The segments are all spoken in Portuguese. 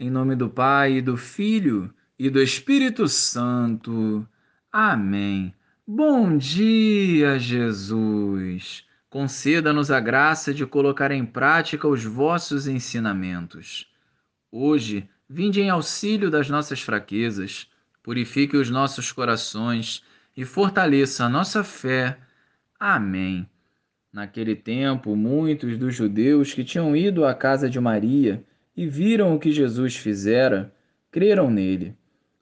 Em nome do Pai, e do Filho e do Espírito Santo. Amém. Bom dia, Jesus. Conceda-nos a graça de colocar em prática os vossos ensinamentos. Hoje, vinde em auxílio das nossas fraquezas, purifique os nossos corações e fortaleça a nossa fé. Amém. Naquele tempo, muitos dos judeus que tinham ido à casa de Maria e viram o que Jesus fizera, creram nele.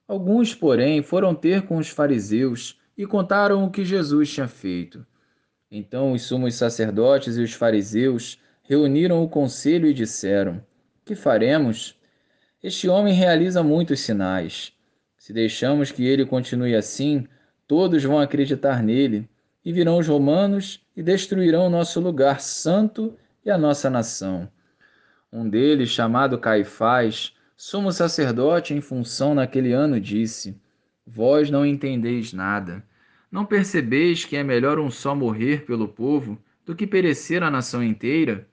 Alguns, porém, foram ter com os fariseus e contaram o que Jesus tinha feito. Então os sumos sacerdotes e os fariseus reuniram o conselho e disseram: Que faremos? Este homem realiza muitos sinais. Se deixamos que ele continue assim, todos vão acreditar nele e virão os romanos e destruirão o nosso lugar santo e a nossa nação. Um deles, chamado Caifás, sumo sacerdote em função naquele ano, disse: Vós não entendeis nada. Não percebeis que é melhor um só morrer pelo povo do que perecer a nação inteira?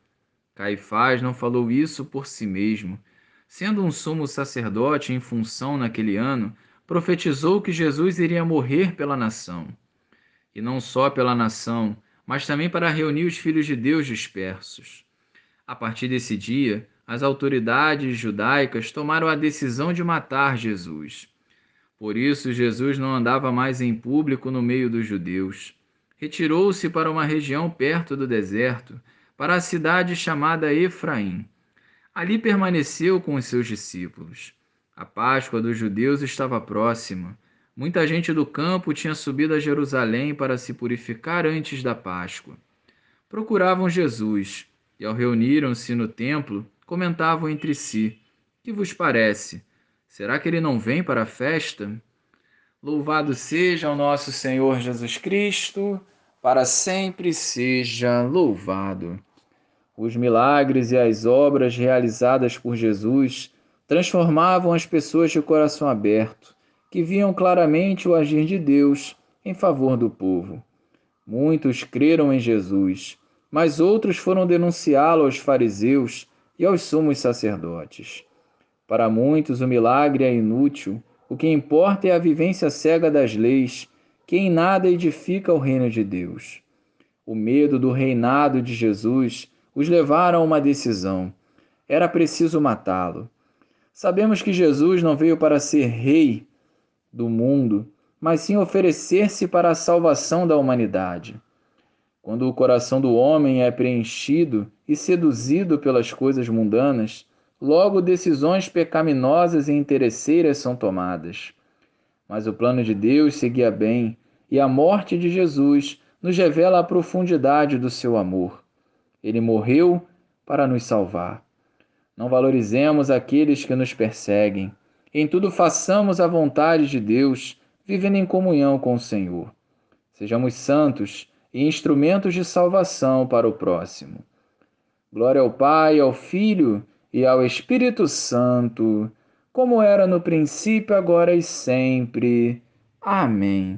Caifás não falou isso por si mesmo. Sendo um sumo sacerdote em função naquele ano, profetizou que Jesus iria morrer pela nação. E não só pela nação, mas também para reunir os filhos de Deus dispersos. A partir desse dia, as autoridades judaicas tomaram a decisão de matar Jesus. Por isso, Jesus não andava mais em público no meio dos judeus. Retirou-se para uma região perto do deserto, para a cidade chamada Efraim. Ali permaneceu com os seus discípulos. A Páscoa dos judeus estava próxima Muita gente do campo tinha subido a Jerusalém para se purificar antes da Páscoa. Procuravam Jesus e, ao reuniram-se no templo, comentavam entre si: Que vos parece? Será que ele não vem para a festa? Louvado seja o nosso Senhor Jesus Cristo, para sempre seja louvado. Os milagres e as obras realizadas por Jesus transformavam as pessoas de coração aberto que viam claramente o agir de Deus em favor do povo. Muitos creram em Jesus, mas outros foram denunciá-lo aos fariseus e aos sumos sacerdotes. Para muitos, o milagre é inútil, o que importa é a vivência cega das leis, que em nada edifica o reino de Deus. O medo do reinado de Jesus os levaram a uma decisão: era preciso matá-lo. Sabemos que Jesus não veio para ser rei, do mundo, mas sim oferecer-se para a salvação da humanidade. Quando o coração do homem é preenchido e seduzido pelas coisas mundanas, logo decisões pecaminosas e interesseiras são tomadas. Mas o plano de Deus seguia bem, e a morte de Jesus nos revela a profundidade do seu amor. Ele morreu para nos salvar. Não valorizemos aqueles que nos perseguem em tudo façamos a vontade de Deus, vivendo em comunhão com o Senhor. Sejamos santos e instrumentos de salvação para o próximo. Glória ao Pai, ao Filho e ao Espírito Santo, como era no princípio, agora e sempre. Amém.